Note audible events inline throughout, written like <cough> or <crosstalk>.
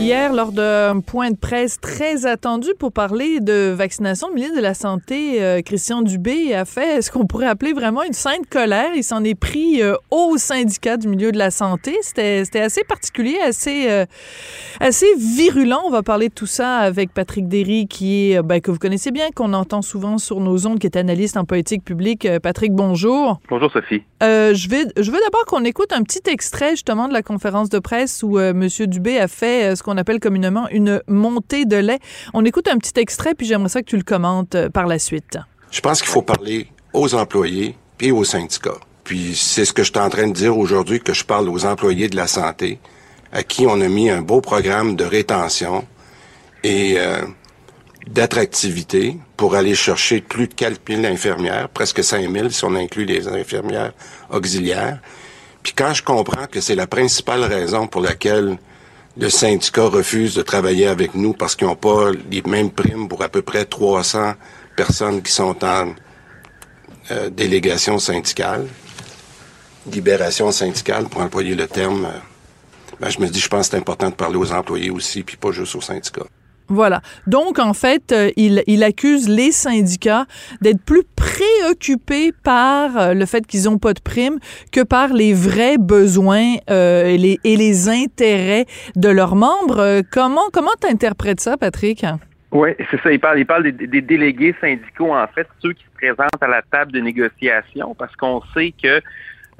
Hier, lors d'un point de presse très attendu pour parler de vaccination, le ministre de la Santé, euh, Christian Dubé, a fait ce qu'on pourrait appeler vraiment une sainte colère. Il s'en est pris euh, au syndicat du milieu de la santé. C'était assez particulier, assez, euh, assez virulent. On va parler de tout ça avec Patrick Derry, qui est, ben, que vous connaissez bien, qu'on entend souvent sur nos ondes, qui est analyste en politique publique. Patrick, bonjour. Bonjour, Sophie. Je, vais, je veux d'abord qu'on écoute un petit extrait, justement, de la conférence de presse où M. Dubé a fait ce qu'on appelle communément une montée de lait. On écoute un petit extrait, puis j'aimerais ça que tu le commentes euh, par la suite. Je pense qu'il faut parler aux employés et aux syndicats. Puis c'est ce que je suis en train de dire aujourd'hui, que je parle aux employés de la santé, à qui on a mis un beau programme de rétention et euh, d'attractivité pour aller chercher plus de 4 000 infirmières, presque 5 000 si on inclut les infirmières auxiliaires. Puis quand je comprends que c'est la principale raison pour laquelle le syndicat refuse de travailler avec nous parce qu'ils n'ont pas les mêmes primes pour à peu près 300 personnes qui sont en euh, délégation syndicale, libération syndicale, pour employer le terme. Euh, ben, je me dis, je pense que c'est important de parler aux employés aussi, puis pas juste aux syndicats. Voilà. Donc, en fait, euh, il, il, accuse les syndicats d'être plus préoccupés par euh, le fait qu'ils n'ont pas de primes que par les vrais besoins euh, et, les, et, les, intérêts de leurs membres. comment comment interprètes ça, Patrick? Oui, c'est ça. Il parle, il parle des, des, délégués syndicaux, en fait, ceux qui se présentent à la table de négociation, parce qu'on sait que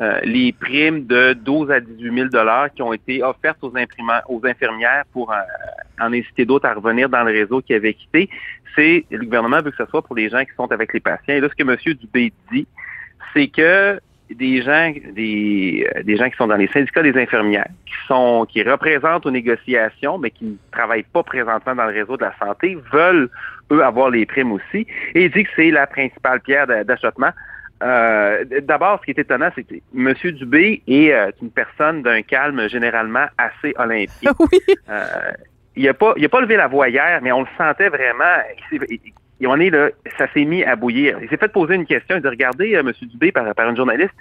euh, les primes de 12 à 18 000 dollars qui ont été offertes aux, aux infirmières pour euh, en inciter d'autres à revenir dans le réseau qui avait quitté. C'est le gouvernement veut que ce soit pour les gens qui sont avec les patients. Et là, ce que M. Dubé dit, c'est que des gens, des, euh, des gens qui sont dans les syndicats des infirmières, qui sont, qui représentent aux négociations, mais qui ne travaillent pas présentement dans le réseau de la santé, veulent eux avoir les primes aussi. Et il dit que c'est la principale pierre d'achoppement. Euh, d'abord, ce qui est étonnant, c'est que M. Dubé est euh, une personne d'un calme généralement assez olympien. <laughs> Oui. Euh, il n'a pas, il a pas levé la voix hier, mais on le sentait vraiment. Il, on est là, ça s'est mis à bouillir. Il s'est fait poser une question. Il dit Regardez, M. Dubé, par, par une journaliste,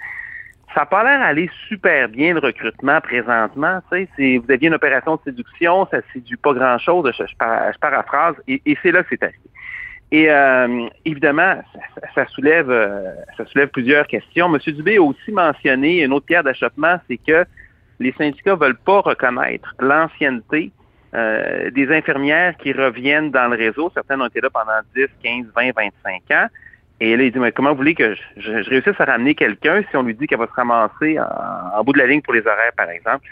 ça n'a pas l'air d'aller super bien le recrutement présentement. Tu sais, vous aviez une opération de séduction, ça séduit pas grand-chose. Je, je, paraphrase, et, et c'est là que c'est arrivé. Et euh, évidemment, ça, soulève, euh, ça soulève plusieurs questions. M. Dubé a aussi mentionné une autre pierre d'achoppement, c'est que les syndicats veulent pas reconnaître l'ancienneté euh, des infirmières qui reviennent dans le réseau. Certaines ont été là pendant 10, 15, 20, 25 ans. Et là, il dit, mais comment vous voulez que je, réussisse à ramener quelqu'un si on lui dit qu'elle va se ramasser en, bout de la ligne pour les horaires, par exemple?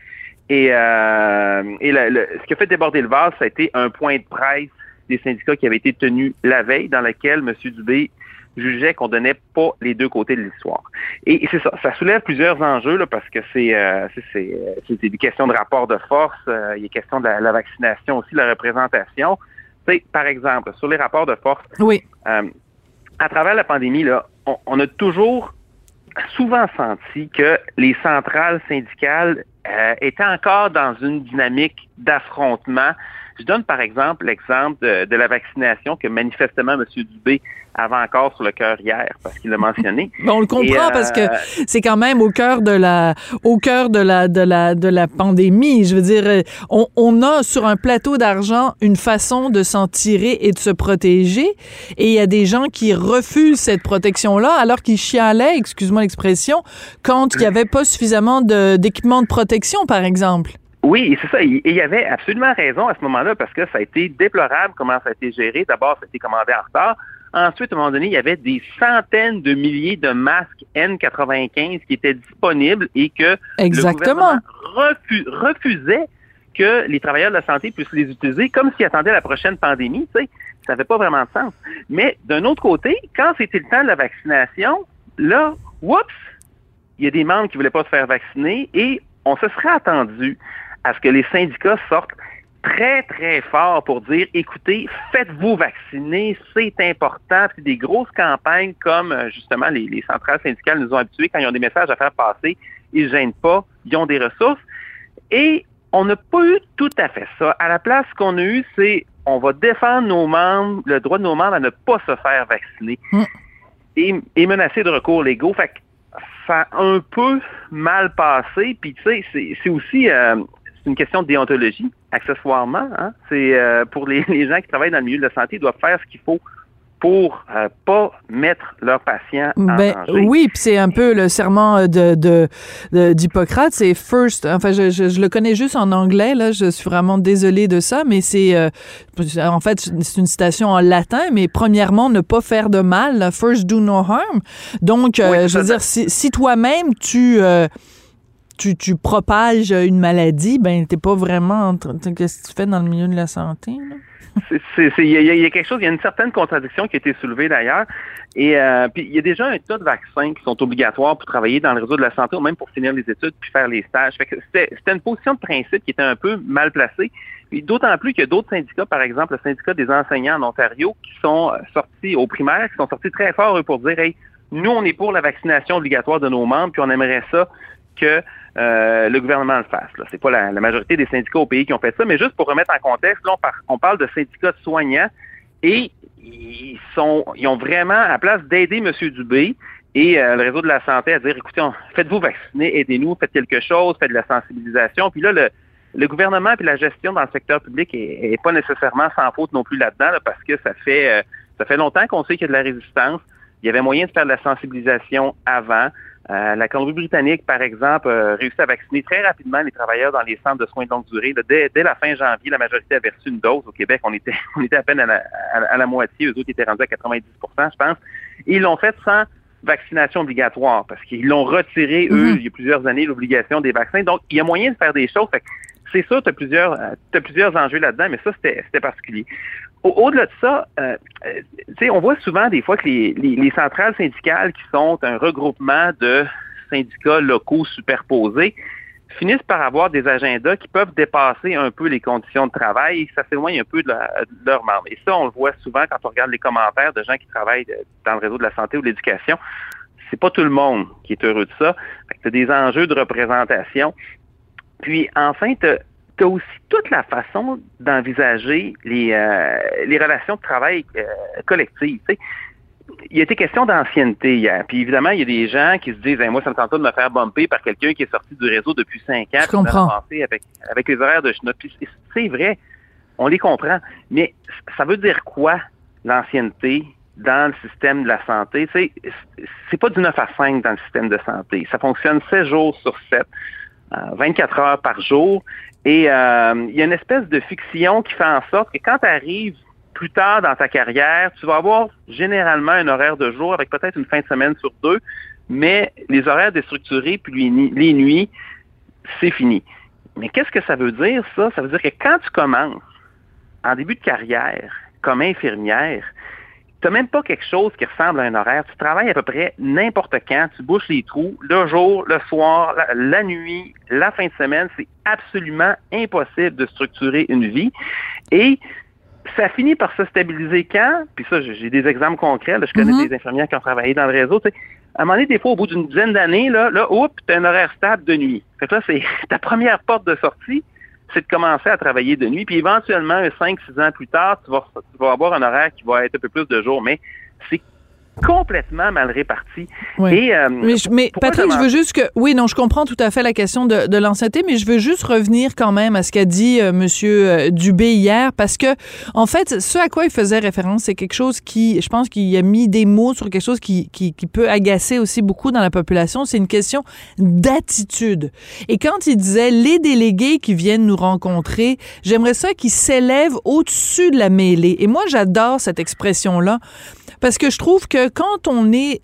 Et, et ce qui a fait déborder le vase, ça a été un point de presse des syndicats qui avaient été tenus la veille, dans lequel M. Dubé jugeait qu'on donnait pas les deux côtés de l'histoire. Et, c'est ça, ça soulève plusieurs enjeux là, parce que c'est euh, c'est des questions de rapport de force, euh, il y a question de la, vaccination aussi, la représentation. par exemple, sur les rapports de force, oui. Euh, à travers la pandémie, là, on, on, a toujours souvent senti que les centrales syndicales étaient encore dans une dynamique d'affrontement je donne par exemple l'exemple de, la vaccination que manifestement M. Dubé avait encore sur le cœur hier parce qu'il l'a mentionné. <laughs> on le comprend parce que euh, c'est quand même au cœur de la au cœur de la de la de la pandémie. Je veux dire, on, on a sur un plateau d'argent une façon de s'en tirer et de se protéger, et il y a des gens qui refusent cette protection-là alors qu'ils chialaient, excuse-moi l'expression, quand il n'y avait pas suffisamment d'équipement de protection, par exemple. Oui, c'est ça. Et il y avait absolument raison à ce moment-là parce que ça a été déplorable comment ça a été géré. D'abord, ça a été commandé en retard. Ensuite, à un moment donné, il y avait des centaines de milliers de masques N95 qui étaient disponibles et que Exactement. le gouvernement refusait que les travailleurs de la santé puissent les utiliser comme s'ils attendaient la prochaine pandémie. Tu sais. Ça n'avait pas vraiment de sens. Mais d'un autre côté, quand c'était le temps de la vaccination, là, oups, il y a des membres qui voulaient pas se faire vacciner et on se serait attendu à ce que les syndicats sortent très, très fort pour dire, écoutez, faites-vous vacciner, c'est important. Puis des grosses campagnes comme, euh, justement, les, les, centrales syndicales nous ont habitués quand ils ont des messages à faire passer, ils ne gênent pas, ils ont des ressources. Et on n'a pas eu tout à fait ça. À la place, ce qu'on a eu, c'est on va défendre nos membres, le droit de nos membres à ne pas se faire vacciner mm. et, et, menacer de recours légaux. Fait que ça a un peu mal passé. Puis tu sais, c'est aussi euh, une question de déontologie, accessoirement. Hein. C'est euh, pour les, <laughs> les, gens qui travaillent dans le milieu de la santé, ils doivent faire ce qu'il faut pour euh, pas mettre leurs patients en ben, danger. Oui, puis c'est un peu le serment de, de, d'Hippocrate, c'est first. Enfin, je, je, le connais juste en anglais là. Je suis vraiment désolée de ça, mais c'est euh, en fait c'est une citation en latin. Mais premièrement, ne pas faire de mal. First, do no harm. Donc, euh, je veux dire, si, si toi-même tu tu, propages une maladie, ben t'es pas vraiment. Qu'est-ce que tu fais dans le milieu de la santé? Là? Il y, a quelque chose, il y a une certaine contradiction qui a été soulevée d'ailleurs. Et euh, puis il y a déjà un tas de vaccins qui sont obligatoires pour travailler dans le réseau de la santé ou même pour finir les études puis faire les stages. C'était une position de principe qui était un peu mal placée. D'autant plus qu'il y a d'autres syndicats, par exemple le syndicat des enseignants en Ontario, qui sont euh, sortis au primaire, qui sont sortis très fort pour dire Hey, nous, on est pour la vaccination obligatoire de nos membres, puis on aimerait ça que euh, le gouvernement le fasse. Ce n'est pas la, majorité des syndicats au pays qui ont fait ça, mais juste pour remettre en contexte, là, on, parle de syndicats soignants et ils sont, ils ont vraiment, à place d'aider M. Dubé et euh, le réseau de la santé à dire, écoutez, faites-vous vacciner, aidez-nous, faites quelque chose, faites de la sensibilisation. Puis là, le, gouvernement et la gestion dans le secteur public est, pas nécessairement sans faute non plus là-dedans, parce que ça fait, euh, ça fait longtemps qu'on sait qu'il y a de la résistance. Il y avait moyen de faire de la sensibilisation avant. Euh, la Colombie-Britannique, par exemple, a réussi à vacciner très rapidement les travailleurs dans les centres de soins de longue durée. dès, la fin janvier, la majorité avait reçu une dose. Au Québec, on était, <laughs> on était à peine à la, à, la moitié. Eux autres étaient rendus à 90% je pense. Et ils l'ont fait sans vaccination obligatoire parce qu'ils l'ont retiré, eux, mm-hmm. il y a plusieurs années, l'obligation des vaccins. Donc, il y a moyen de faire des choses. c'est ça, tu as plusieurs, as plusieurs enjeux là-dedans, mais ça, c'était particulier. Au-delà de ça, euh, euh on voit souvent des fois que les, les, centrales syndicales qui sont un regroupement de syndicats locaux superposés finissent par avoir des agendas qui peuvent dépasser un peu les conditions de travail et ça s'éloigne un peu de, leurs membres. Et ça, on le voit souvent quand on regarde les commentaires de gens qui travaillent dans le réseau de la santé ou de l'éducation. C'est pas tout le monde qui est heureux de ça. As des enjeux de représentation. Puis enfin, tu as aussi toute la façon d'envisager les, euh, les relations de travail euh, collectives. Il y a été question d'ancienneté hier. Puis évidemment, il y a des gens qui se disent moi, ça me tente pas de me faire bumper par quelqu'un qui est sorti du réseau depuis cinq ans. Je comprends. Avec, avec les horaires de Puis c'est vrai, on les comprend. Mais ça veut dire quoi, l'ancienneté, dans le système de la santé? C'est pas du 9 à 5 dans le système de santé. Ça fonctionne 7 jours sur 7. 24 euh, heures par jour. Et euh, il y a une espèce de fiction qui fait en sorte que quand tu arrives plus tard dans ta carrière, tu vas avoir généralement un horaire de jour avec peut-être une fin de semaine sur deux, mais les horaires déstructurés puis les nuits, c'est fini. Mais qu'est-ce que ça veut dire, ça? Ça veut dire que quand tu commences en début de carrière comme infirmière, tu n'as même pas quelque chose qui ressemble à un horaire. Tu travailles à peu près n'importe quand. Tu bouches les trous, le jour, le soir, la, nuit, la fin de semaine. C'est absolument impossible de structurer une vie. Et ça finit par se stabiliser quand, puis ça, j'ai des exemples concrets, je connais mm-hmm. des infirmières qui ont travaillé dans le réseau, à un moment donné, des fois, au bout d'une dizaine d'années, là, là, oups, tu as un horaire stable de nuit. Fait que là, c'est <laughs> ta première porte de sortie, c'est de commencer à travailler de nuit. Puis éventuellement, 5-6 ans plus tard, tu vas, tu vas avoir un horaire qui va être un peu plus de jour. Mais c'est complètement mal réparti. Et, euh, mais, Patrick, je veux juste que... Oui, non, je comprends tout à fait la question de, de l'ancienneté, mais je veux juste revenir quand même à ce qu'a dit euh, Monsieur euh, Dubé hier, parce que, en fait, ce à quoi il faisait référence, c'est quelque chose qui, je pense qu'il a mis des mots sur quelque chose qui, qui, qui peut agacer aussi beaucoup dans la population, c'est une question d'attitude. Et quand il disait les délégués qui viennent nous rencontrer, j'aimerais ça qu'ils s'élèvent au-dessus de la mêlée. Et moi, j'adore cette expression-là parce que je trouve que quand on est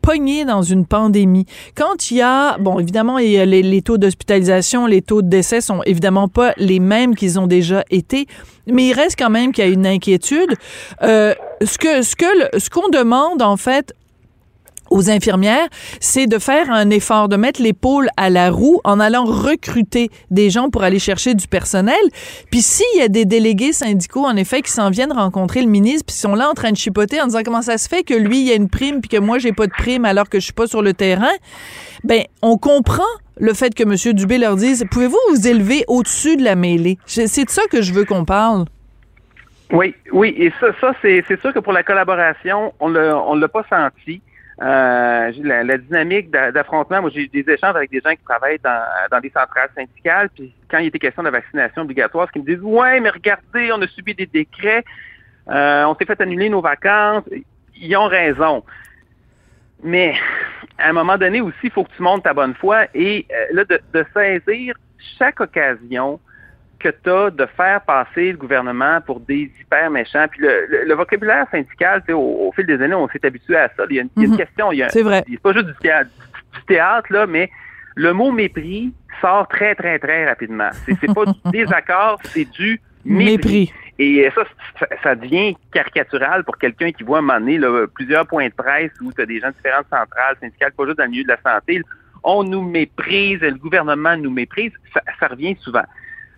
pogné dans une pandémie, quand il y a, bon, évidemment, il y a les, taux d'hospitalisation, les taux de décès sont évidemment pas les mêmes qu'ils ont déjà été, mais il reste quand même qu'il y a une inquiétude. Euh, ce que ce que ce qu'on demande en fait aux infirmières, c'est de faire un effort, de mettre l'épaule à la roue en allant recruter des gens pour aller chercher du personnel. Puis s'il y a des délégués syndicaux, en effet, qui s'en viennent rencontrer le ministre, puis sont là en train de chipoter en disant comment ça se fait que lui, il y a une prime, puis que moi, j'ai pas de prime alors que je suis pas sur le terrain, ben on comprend le fait que M. Dubé leur dise, pouvez-vous vous élever au-dessus de la mêlée? C'est de ça que je veux qu'on parle. Oui, oui, et ça, ça c'est sûr que pour la collaboration, on ne l'a pas senti. Euh, la, la, dynamique d'affrontement, moi j'ai eu des échanges avec des gens qui travaillent dans, dans des centrales syndicales, puis quand il était question de la vaccination obligatoire, ce qu'ils me disent Ouais, mais regardez, on a subi des décrets, euh, on s'est fait annuler nos vacances. Ils ont raison. Mais à un moment donné aussi, il faut que tu montes ta bonne foi et euh, là, de, de saisir chaque occasion que tu as de faire passer le gouvernement pour des hyper méchants. Puis le, vocabulaire syndical, au, au, fil des années, on s'est habitué à ça. Il y a une, mhm. question. C'est vrai. C'est pas juste du théâtre, du théâtre, là, mais le mot mépris sort très, très, très rapidement. C'est pas du <laughs> désaccord, c'est du mépris. Et ça, ça, devient caricatural pour quelqu'un qui voit à un moment donné plusieurs points de presse où tu as des gens de différentes centrales syndicales, pas juste dans le milieu de la santé. On nous méprise, le gouvernement nous méprise. ça revient souvent.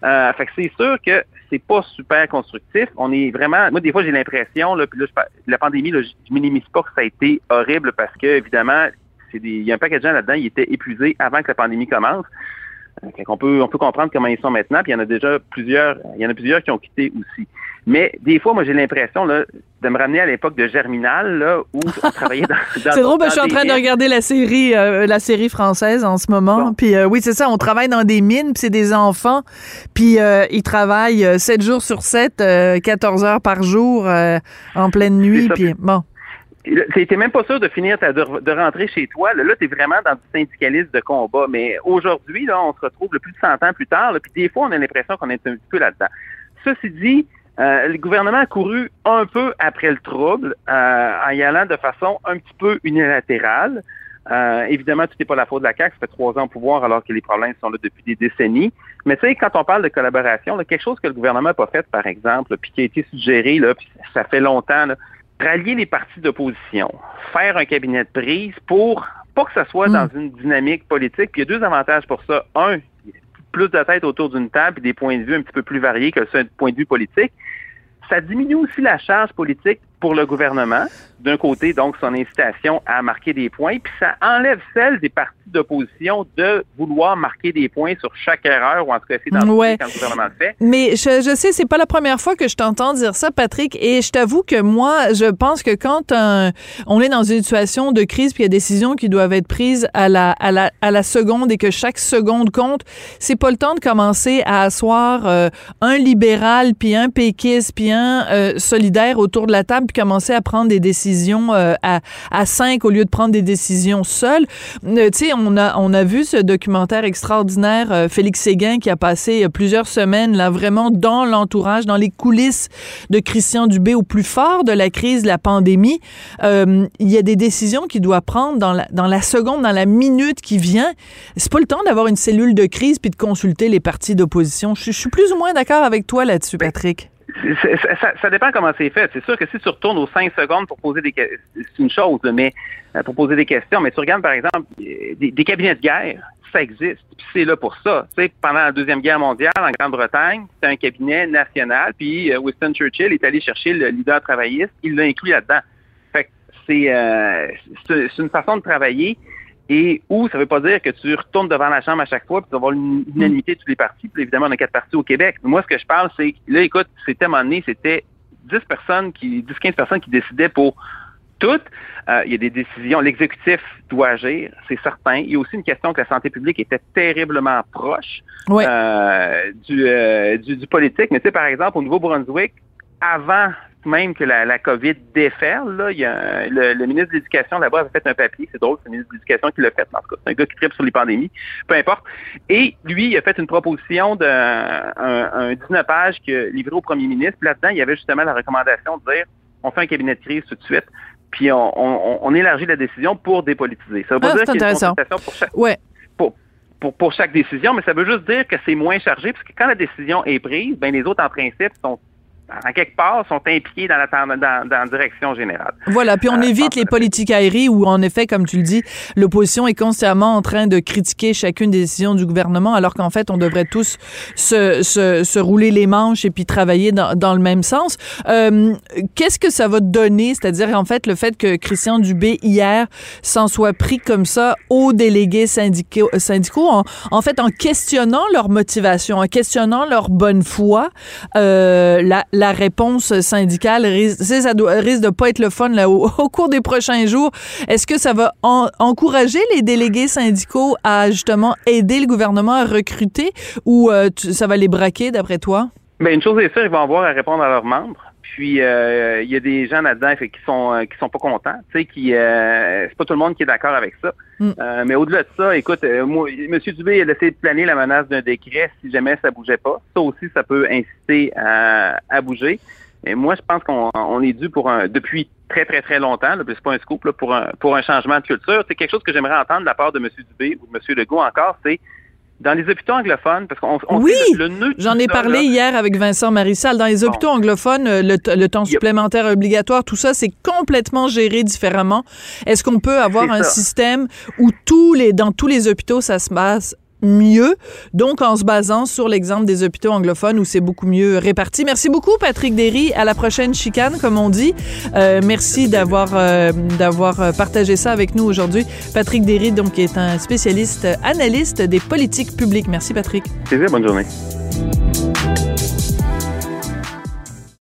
Euh, fait que c'est sûr que c'est pas super constructif. On est vraiment, moi des fois j'ai l'impression, là, puis là, la pandémie, là, je minimise pas que ça a été horrible parce que évidemment, il y a un paquet de gens là-dedans, ils étaient épuisés avant que la pandémie commence. Euh, on peut, on peut comprendre comment ils sont maintenant, puis il y en a déjà plusieurs, il y en a plusieurs qui ont quitté aussi. Mais des fois, moi, j'ai l'impression là, de me ramener à l'époque de Germinal, là, où on <laughs> travaillait dans. c'est drôle, je suis en train de regarder la série, euh, la série française en ce moment. Puis euh, oui, c'est ça, on travaille dans des mines, puis c'est des enfants, puis euh, ils travaillent 7 jours sur 7, 14 heures par jour, en pleine nuit, puis bon. T'es même pas sûr de finir de, rentrer chez toi. Là, là tu es vraiment dans du syndicalisme de combat. Mais aujourd'hui, là, on se retrouve le plus de 100 ans plus tard. puis des fois, on a l'impression qu'on est un petit peu là-dedans. Ceci dit, euh, le gouvernement a couru un peu après le trouble euh, en y allant de façon un petit peu unilatérale. Euh, évidemment, tout n'est pas la faute de la CAQ, ça fait trois ans au pouvoir alors que les problèmes sont là depuis des décennies. Mais tu sais, quand on parle de collaboration, là, quelque chose que le gouvernement n'a pas fait, par exemple, puis qui a été suggéré, là, ça fait longtemps, là, rallier les partis d'opposition, faire un cabinet de prise pour pas que ça soit dans hmm. une dynamique politique. Puis il y a deux avantages pour ça. Un, plus de tête autour d'une table et des points de vue un petit peu plus variés que ce point de vue politique. Ça diminue aussi la charge politique pour le gouvernement. D'un côté, donc, son incitation à marquer des points, puis ça enlève celle des partis d'opposition de vouloir marquer des points sur chaque erreur, ou en tout cas essayer d'en ouais. quand le gouvernement le fait. Mais je, je sais, c'est pas la première fois que je t'entends dire ça, Patrick, et je t'avoue que moi, je pense que quand on est dans une situation de crise, puis il y a des décisions qui doivent être prises à la, à la, à la seconde et que chaque seconde compte, c'est pas le temps de commencer à asseoir euh, un libéral, puis un péquiste, puis un euh, solidaire autour de la table, puis commencer à prendre des décisions euh, à, à cinq au lieu de prendre des décisions seules. Euh, tu sais, on a, on a vu ce documentaire extraordinaire, euh, Félix Séguin, qui a passé plusieurs semaines là vraiment dans l'entourage, dans les coulisses de Christian Dubé au plus fort de la crise de la pandémie. il y a des décisions qu'il doit prendre dans la, dans la seconde, dans la minute qui vient. C'est pas le temps d'avoir une cellule de crise puis de consulter les partis d'opposition. Je, je suis plus ou moins d'accord avec toi là-dessus, Patrick. Ça, dépend comment c'est fait. C'est sûr que si tu retournes aux cinq secondes pour poser des questions, c'est une chose, mais euh, pour poser des questions, mais tu regardes par exemple des, cabinets de guerre, ça existe, puis c'est là pour ça. Tu sais, pendant la deuxième guerre mondiale en Grande-Bretagne, c'était un cabinet national, puis euh, Winston Churchill est allé chercher le leader travailliste, il l'a inclus là-dedans. Fait que c'est euh, c'est une façon de travailler et où ça veut pas dire que tu retournes devant la Chambre à chaque fois, puis tu vas avoir une unanimité de tous les partis. Puis évidemment, on a quatre partis au Québec. moi, ce que je parle, c'est là, écoute, c'était à un moment donné, c'était 10 personnes qui, 10-15 personnes qui décidaient pour toutes. Euh, il y a des décisions. L'exécutif doit agir, c'est certain. Il y a aussi une question que la santé publique était terriblement proche euh, du, euh, du, du, politique. Mais tu sais, par exemple, au Nouveau-Brunswick, avant même que la, la COVID déferle, là, il y a le, ministre de l'Éducation là-bas avait fait un papier, c'est drôle, c'est le ministre de l'Éducation qui l'a fait, en tout cas, c'est un gars qui tripe sur les pandémies, peu importe. Et lui, il a fait une proposition d'un un, 19 pages que livré au premier ministre. Puis là-dedans, il y avait justement la recommandation de dire on fait un cabinet de crise tout de suite, puis on, on, on élargit la décision pour dépolitiser. Ça veut pas ah, dire qu'il y a une consultation pour chaque. Ouais. Pour, pour, pour, chaque décision, mais ça veut juste dire que c'est moins chargé, parce que quand la décision est prise, ben les autres, en principe, sont en quelque part, sont impliqués dans la, dans, dans la direction générale. Voilà, puis on Euh, évite les politiques aériées où, en effet, comme tu le dis, l'opposition est constamment en train de critiquer chacune des décisions du gouvernement, alors qu'en fait, on devrait tous se, se, se rouler les manches et puis travailler dans, dans le même sens. Euh, Qu'est-ce que ça va donner, c'est-à-dire, en fait, le fait que Christian Dubé, hier, s'en soit pris comme ça aux délégués syndicaux, syndicaux en, en fait, en questionnant leur motivation, en questionnant leur bonne foi, euh, la, la réponse syndicale risque, risque de pas être le fun là, au, <laughs> au cours des prochains jours. Est-ce que ça va en- encourager les délégués syndicaux à justement aider le gouvernement à recruter ou euh, ça va les braquer d'après toi? Ben, une chose est sûre, ils vont avoir à répondre à leurs membres. Puis euh, il y a des gens là-dedans qui sont euh, qui sont pas contents, tu sais, qui euh, c'est pas tout le monde qui est d'accord avec ça. Mm. Euh, mais au-delà de ça, écoute, euh, moi, M. Dubé a laissé planer la menace d'un décret si jamais ça bougeait pas. Ça aussi, ça peut inciter à, à bouger. Et moi, je pense qu'on on est dû pour un depuis très très très longtemps, là, c'est pas un scoop là, pour un pour un changement de culture. C'est quelque chose que j'aimerais entendre de la part de M. Dubé ou de M. Legault encore, c'est dans les hôpitaux anglophones, parce qu'on on Oui, sait le, J'en ai parlé là, hier avec Vincent Marissal. Dans les Bon. hôpitaux anglophones, euh, le, temps Yep. supplémentaire obligatoire, tout ça, c'est complètement géré différemment. Est-ce qu'on peut avoir un ça. système où tous les, dans tous les hôpitaux, ça se passe mieux, donc en se basant sur l'exemple des hôpitaux anglophones où c'est beaucoup mieux réparti. Merci beaucoup, Patrick Derry. À la prochaine chicane, comme on dit. Euh, merci d'avoir euh, d'avoir euh, partagé ça avec nous aujourd'hui. Patrick Derry, donc, est un spécialiste, analyste des politiques publiques. Merci, Patrick. Plaisir, bonne journée.